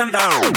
And down.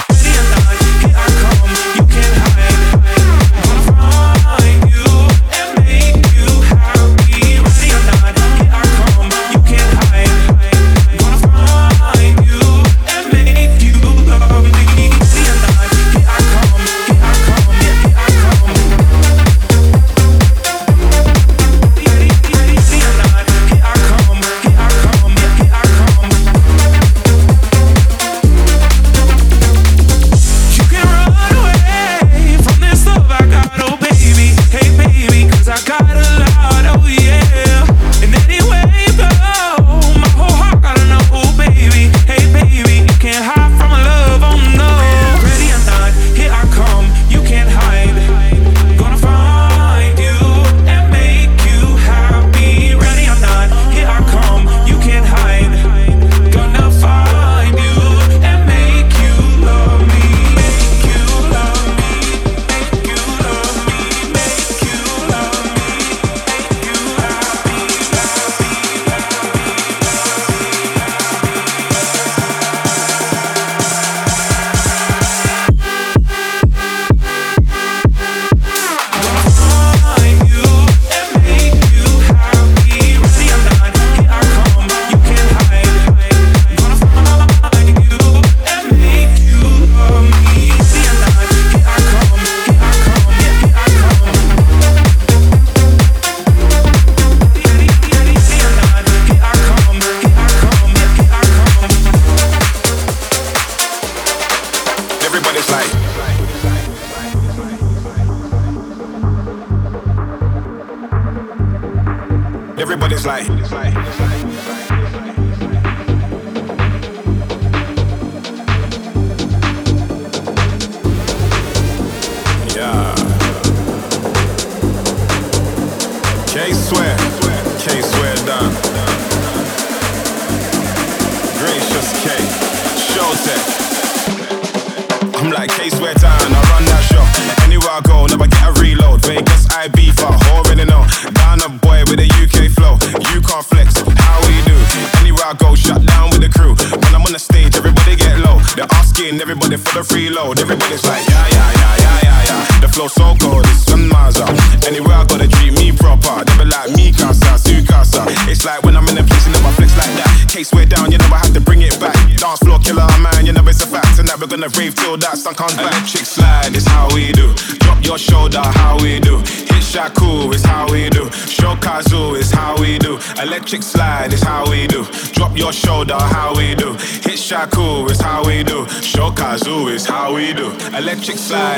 Electric slide.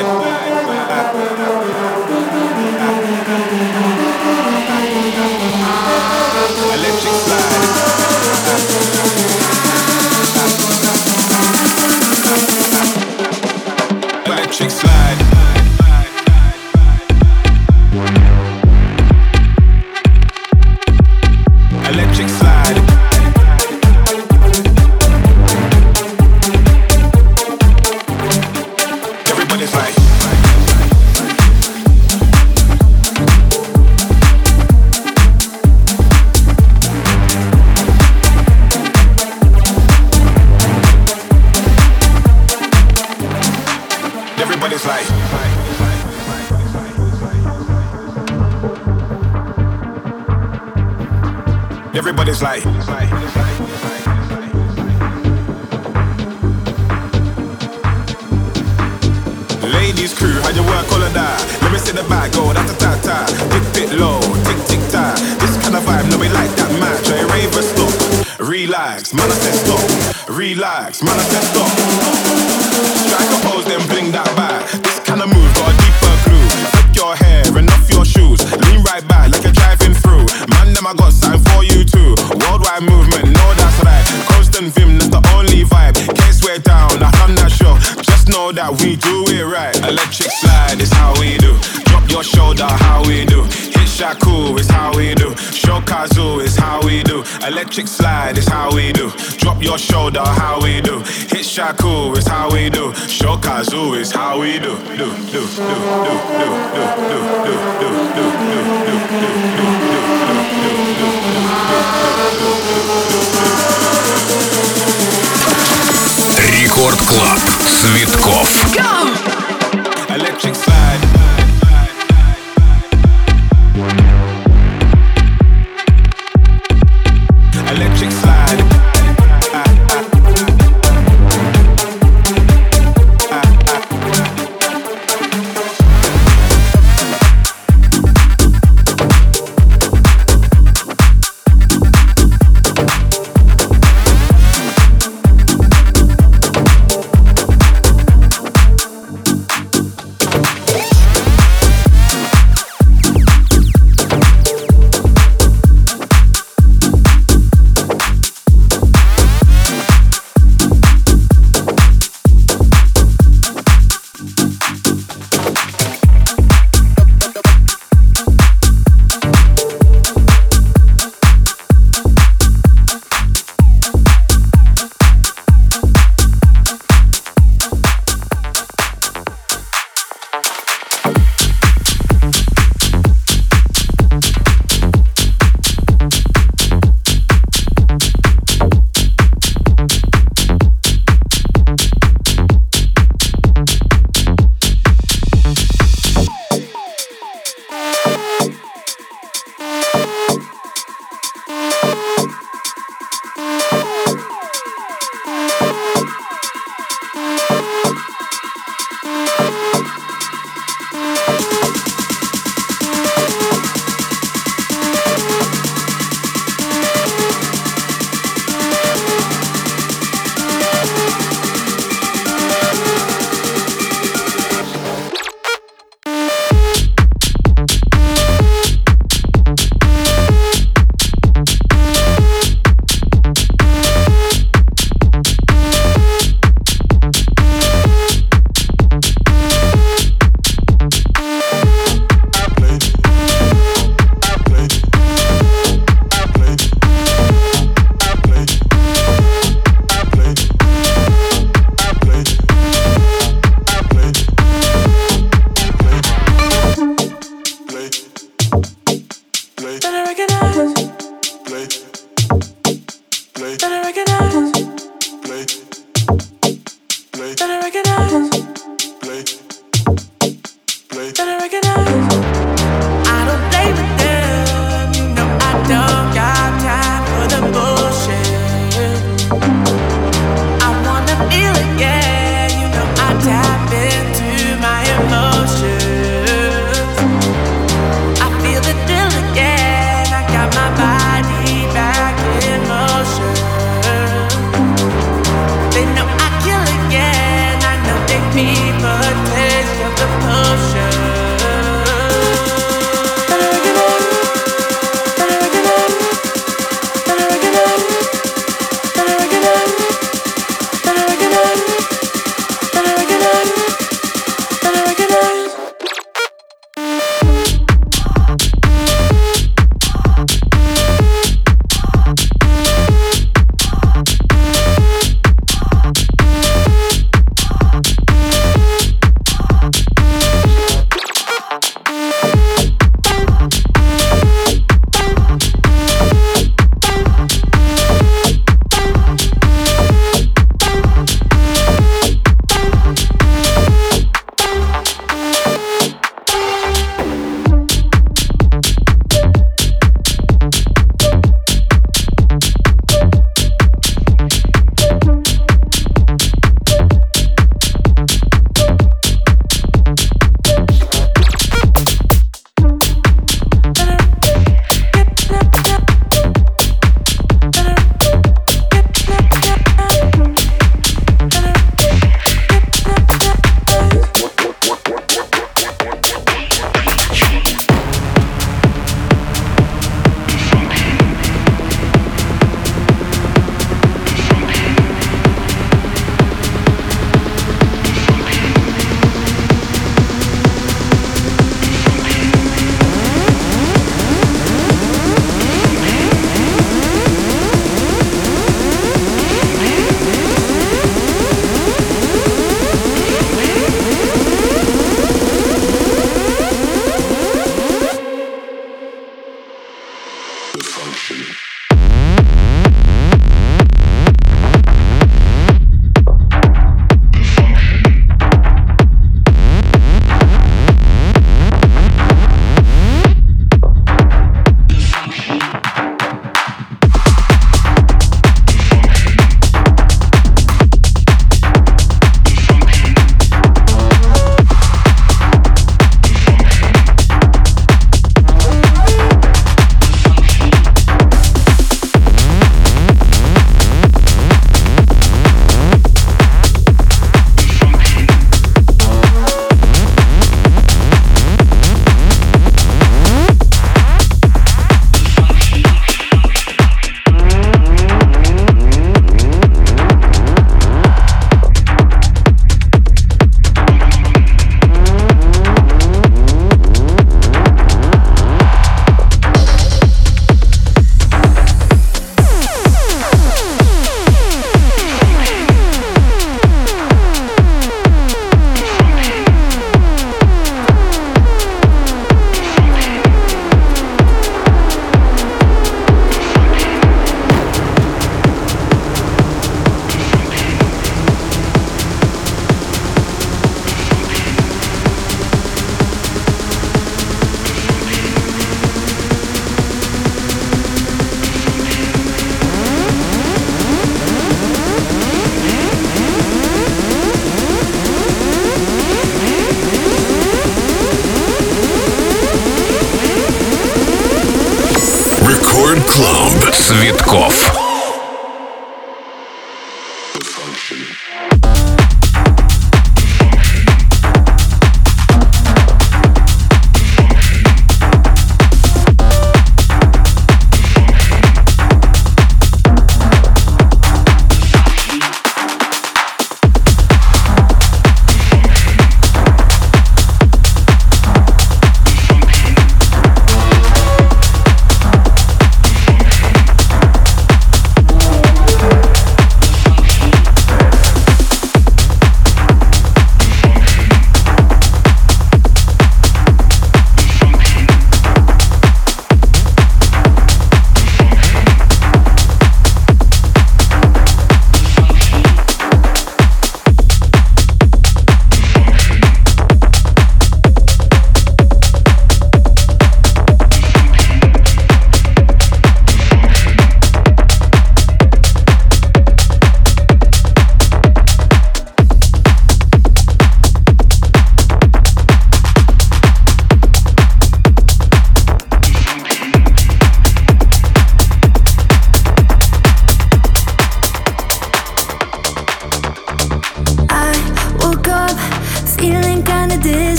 Рекорд Клаб. Цветков. Electric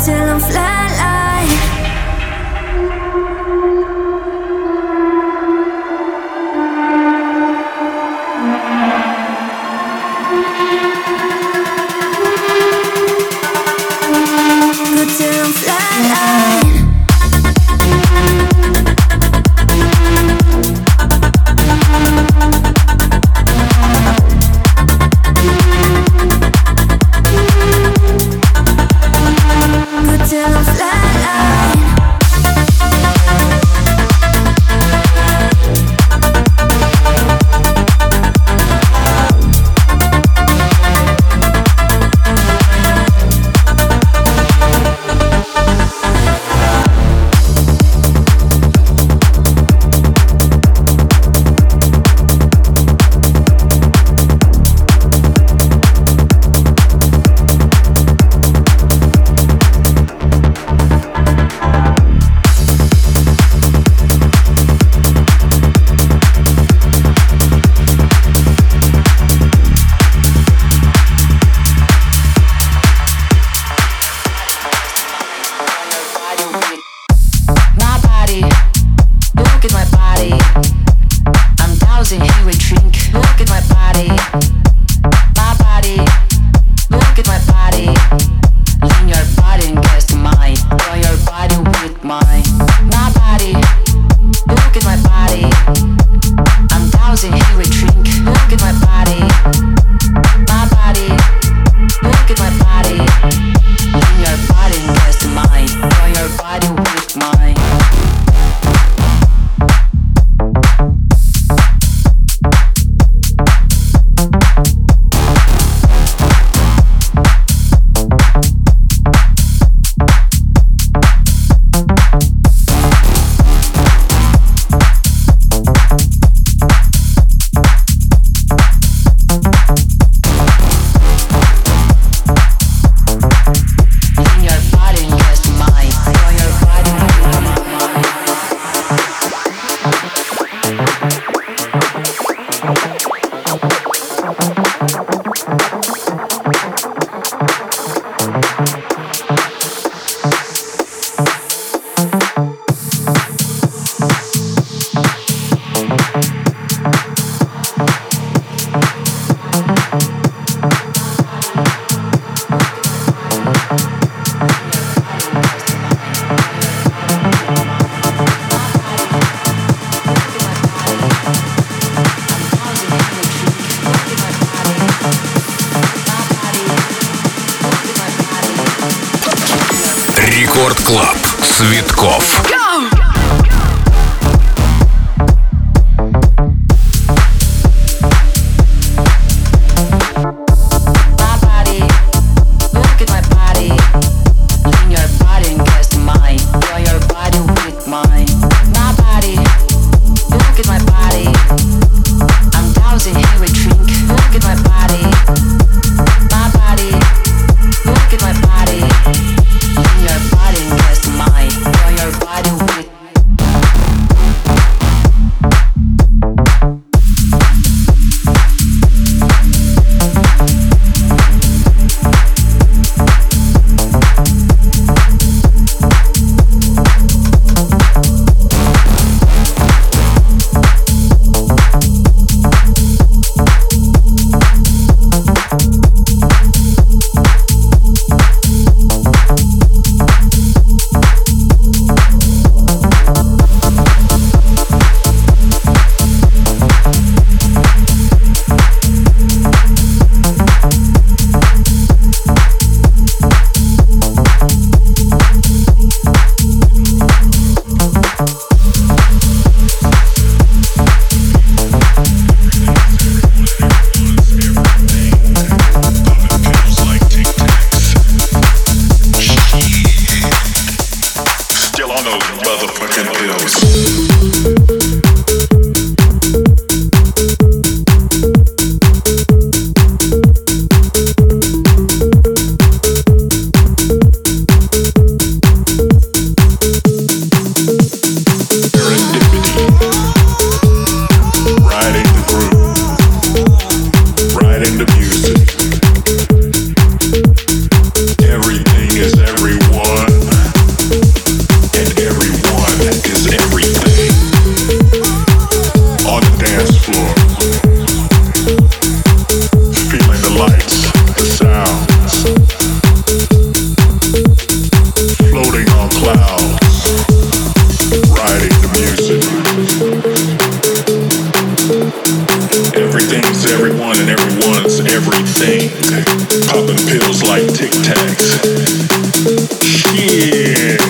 till I'm flat tic tacs. Shit.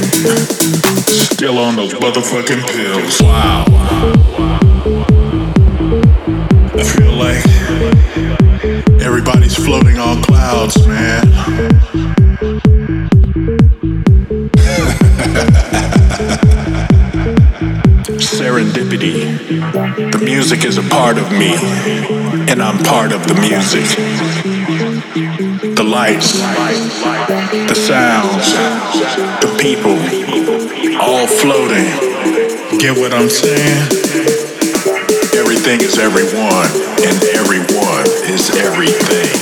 Still on those motherfucking pills. Wow. I feel like everybody's floating on clouds, man. Serendipity. The music is a part of me, and I'm part of the music lights, the sounds, the people, all floating. Get what I'm saying? Everything is everyone, and everyone is everything.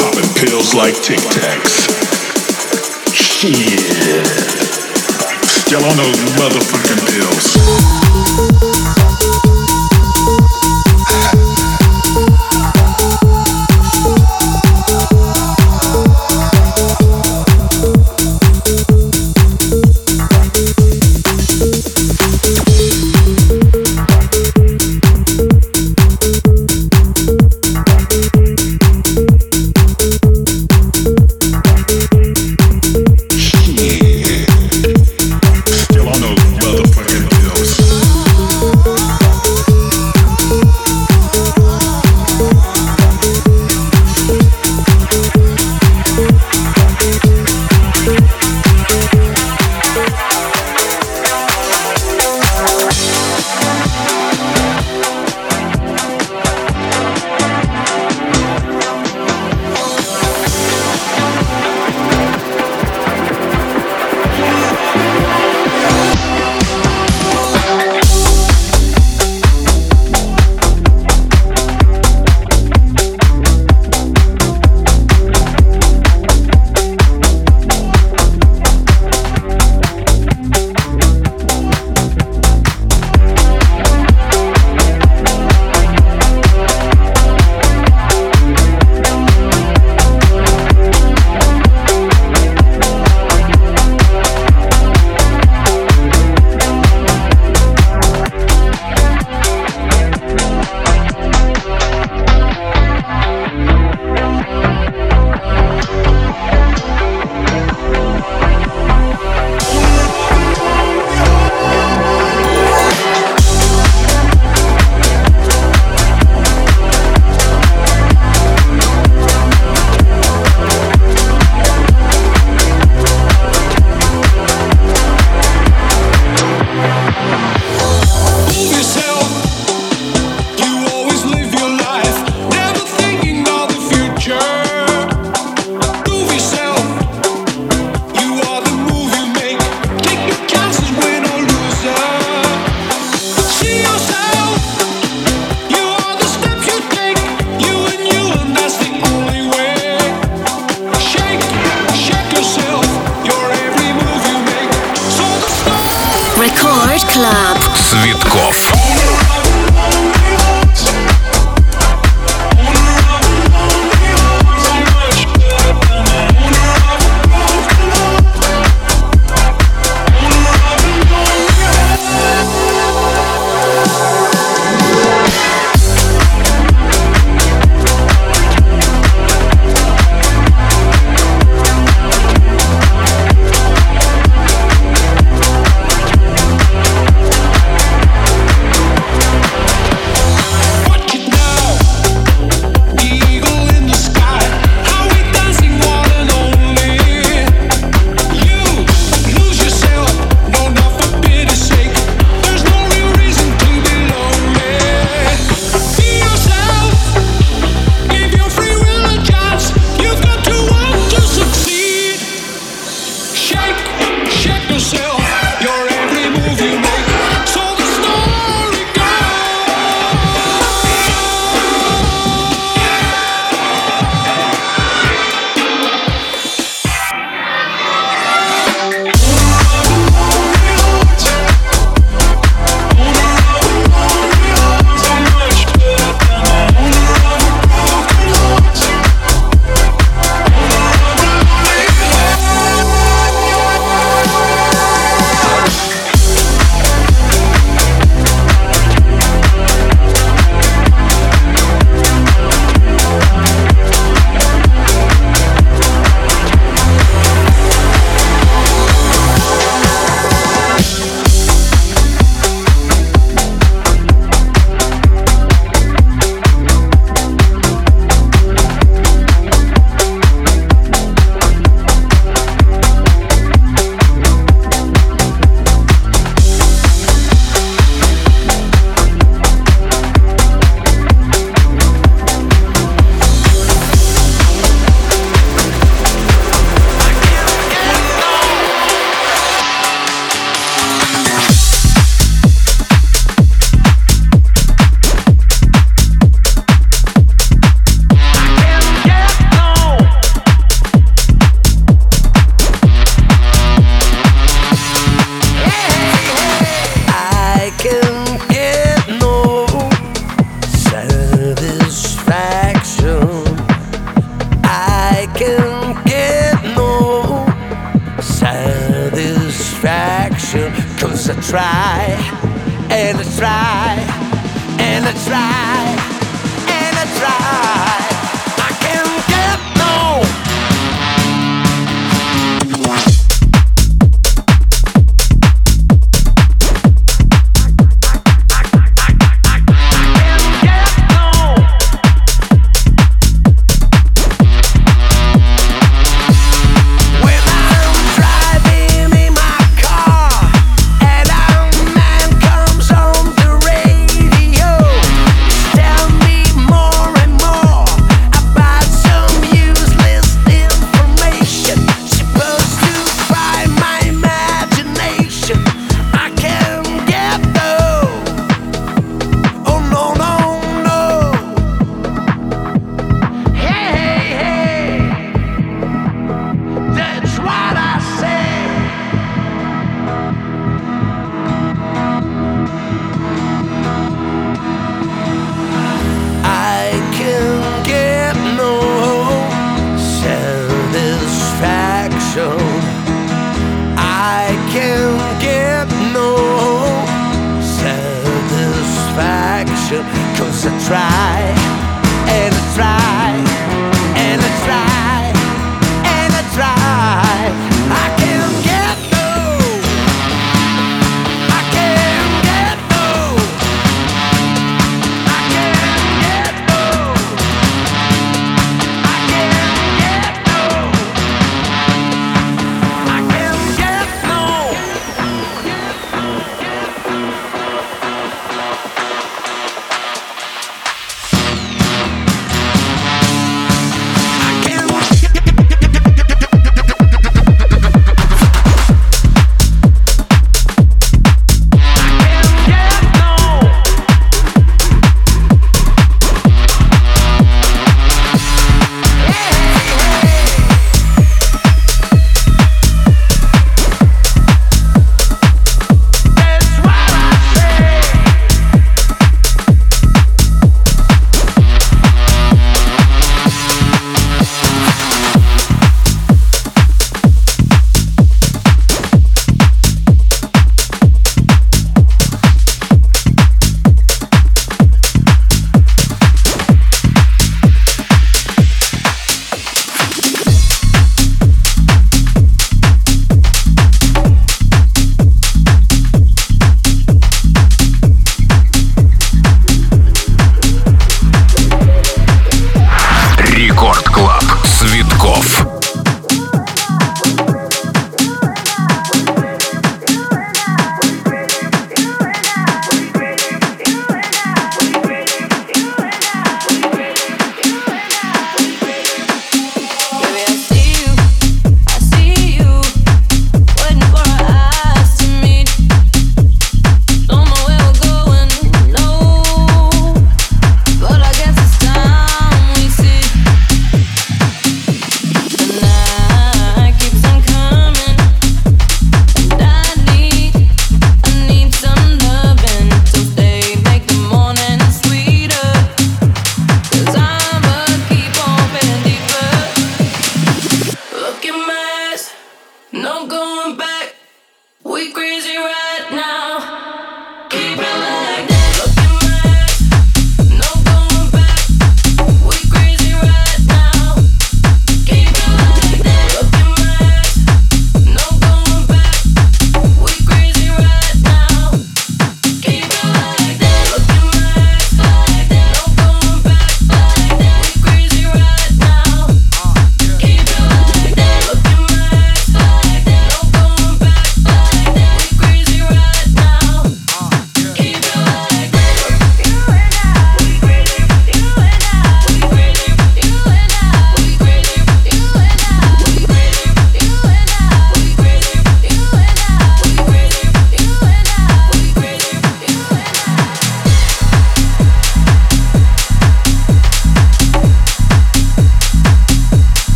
Popping pills like Tic Tacs. Shit. Still on those motherfucking pills.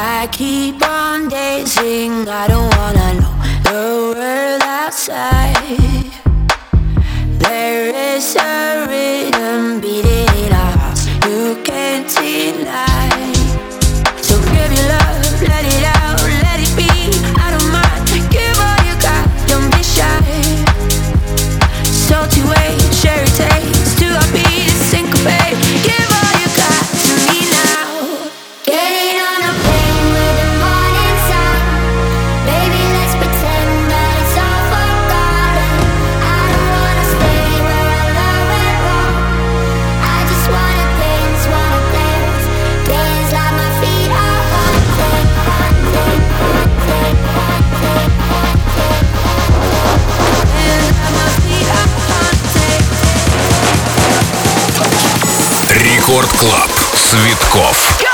I keep on dancing, I don't wanna know the world outside. There is a rhythm beating in our hearts, you can't deny. Рекорд Клаб. Цветков.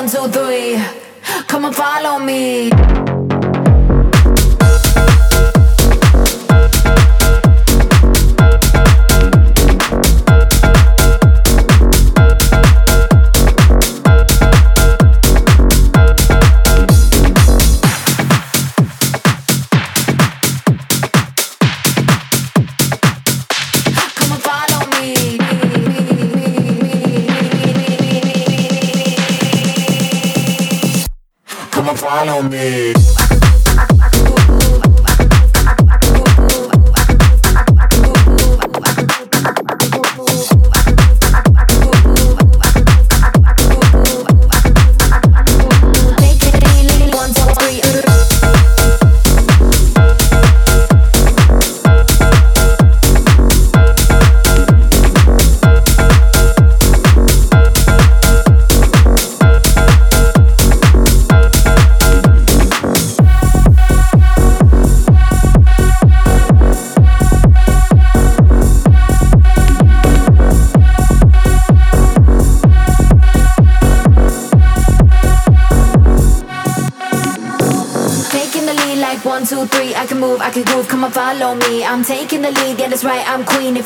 One, two, three. Come and follow me. I'm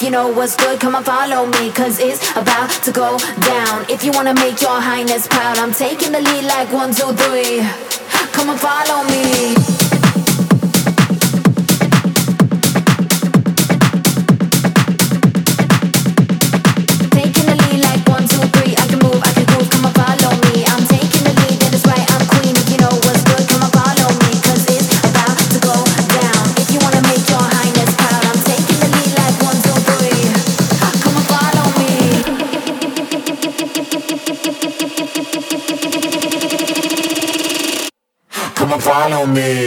you know what's good, come and follow me, cause it's about to go down. If you wanna make your highness proud, I'm taking the lead like one, two, three. Come and follow me. Follow me.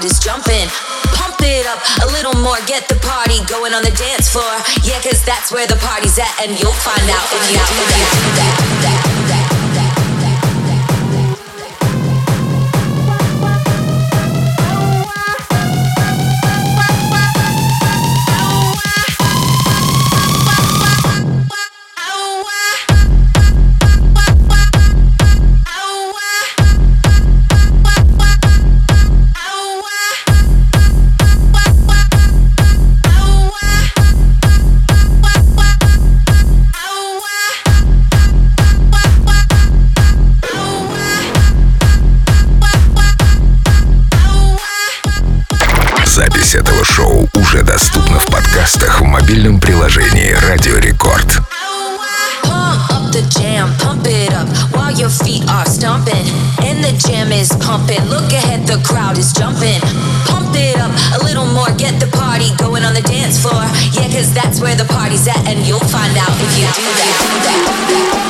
Crowd is jumping. Pump it up a little more, get the party going on the dance floor. Yeah, cause that's where the party's at, and you'll find out if you do do that. Do that,